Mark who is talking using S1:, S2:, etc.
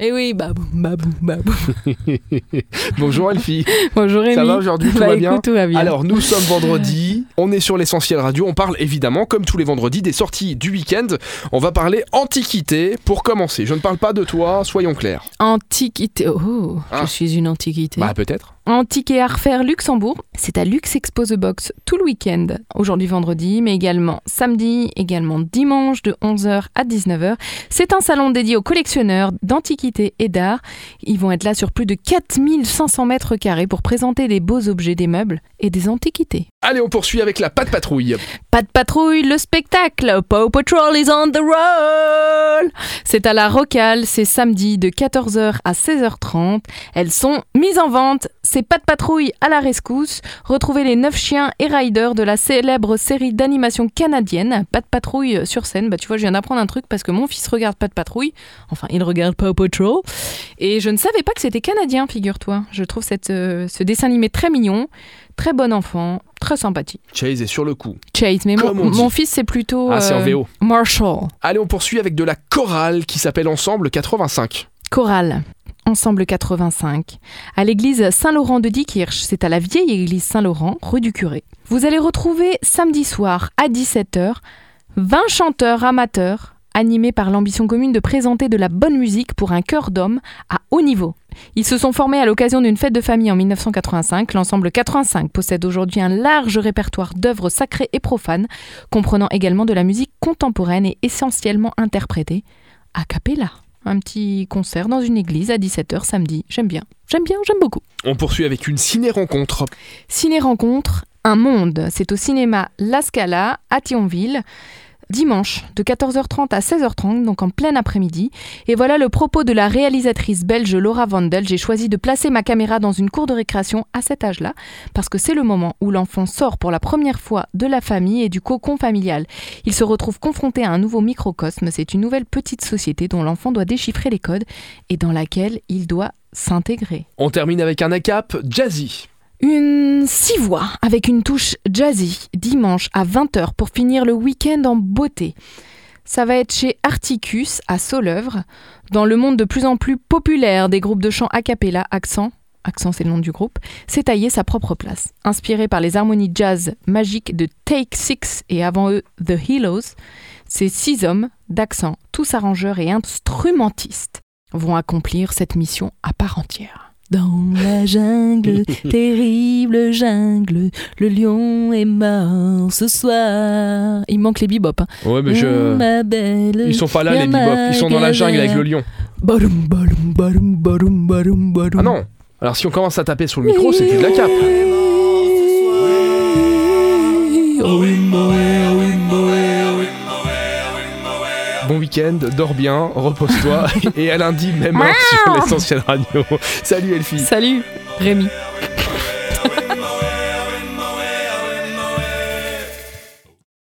S1: Eh oui, babou, babou, babou.
S2: Bonjour Elfie.
S1: Bonjour Rémi.
S2: Ça va aujourd'hui Tout
S1: Bah,
S2: va bien
S1: écoute, tout va bien.
S2: Alors nous sommes vendredi, on est sur l'essentiel radio, on parle évidemment comme tous les vendredis des sorties du week-end. On va parler antiquité pour commencer. Je ne parle pas de toi, soyons clairs.
S1: Antiquité. Oh,
S2: Ah.
S1: je suis une antiquité.
S2: Bah peut-être.
S1: Antique et art faire Luxembourg, c'est à Lux Expo The Box tout le week-end. Aujourd'hui vendredi, mais également samedi, également dimanche de 11h à 19h. C'est un salon dédié aux collectionneurs d'antiquités et d'art. Ils vont être là sur plus de 4500 mètres carrés pour présenter des beaux objets, des meubles et des antiquités.
S2: Allez, on poursuit avec la patte patrouille.
S1: De patrouille, le spectacle. Paw Patrol is on the roll. C'est à la Rocale, c'est samedi de 14h à 16h30. Elles sont mises en vente. C'est pas de patrouille à la rescousse. Retrouvez les 9 chiens et riders de la célèbre série d'animation canadienne. Pas de patrouille sur scène. Bah tu vois, je viens d'apprendre un truc parce que mon fils regarde pas de patrouille. Enfin, il regarde Paw Patrol. Et je ne savais pas que c'était canadien, figure-toi. Je trouve cette, euh, ce dessin animé très mignon, très bon enfant, très sympathique.
S2: Chase est sur le coup.
S1: Chase, mais mon, fils c'est plutôt
S2: Ah, c'est en
S1: euh,
S2: VO.
S1: Marshall.
S2: Allez, on poursuit avec de la chorale qui s'appelle Ensemble 85.
S1: Chorale. Ensemble 85. À l'église Saint-Laurent de Diekirch, c'est à la vieille église Saint-Laurent, rue du Curé. Vous allez retrouver samedi soir à 17h 20 chanteurs amateurs animés par l'ambition commune de présenter de la bonne musique pour un chœur d'hommes à haut niveau. Ils se sont formés à l'occasion d'une fête de famille en 1985. L'ensemble 85 possède aujourd'hui un large répertoire d'œuvres sacrées et profanes, comprenant également de la musique contemporaine et essentiellement interprétée a cappella. Un petit concert dans une église à 17h samedi. J'aime bien. J'aime bien, j'aime beaucoup.
S2: On poursuit avec une ciné-rencontre.
S1: Ciné Rencontre, Un Monde. C'est au cinéma La Scala à Thionville. Dimanche de 14h30 à 16h30, donc en plein après-midi. Et voilà le propos de la réalisatrice belge Laura Vandel. J'ai choisi de placer ma caméra dans une cour de récréation à cet âge-là, parce que c'est le moment où l'enfant sort pour la première fois de la famille et du cocon familial. Il se retrouve confronté à un nouveau microcosme. C'est une nouvelle petite société dont l'enfant doit déchiffrer les codes et dans laquelle il doit s'intégrer.
S2: On termine avec un ACAP jazzy.
S1: Une six voix avec une touche jazzy dimanche à 20h pour finir le week-end en beauté. Ça va être chez Articus à Solœuvre, dans le monde de plus en plus populaire des groupes de chant a cappella Accent. Accent, c'est le nom du groupe, s'est taillé sa propre place. Inspiré par les harmonies jazz magiques de Take Six et avant eux The Heroes, ces six hommes d'accent, tous arrangeurs et instrumentistes, vont accomplir cette mission à part entière. Dans la jungle, terrible jungle, le lion est mort ce soir. Il manque les bebop. Hein.
S2: Ouais, mais je.
S1: Ma belle.
S2: Ils sont pas là, les bebop. Ils sont dans la jungle avec le lion.
S1: Barum, barum, barum, barum, barum, barum.
S2: Ah non Alors si on commence à taper sur le micro, c'est plus de la cape. Bon week-end, dors bien, repose-toi et à lundi même heure sur l'essentiel radio. Salut Elfie.
S1: Salut, Rémi.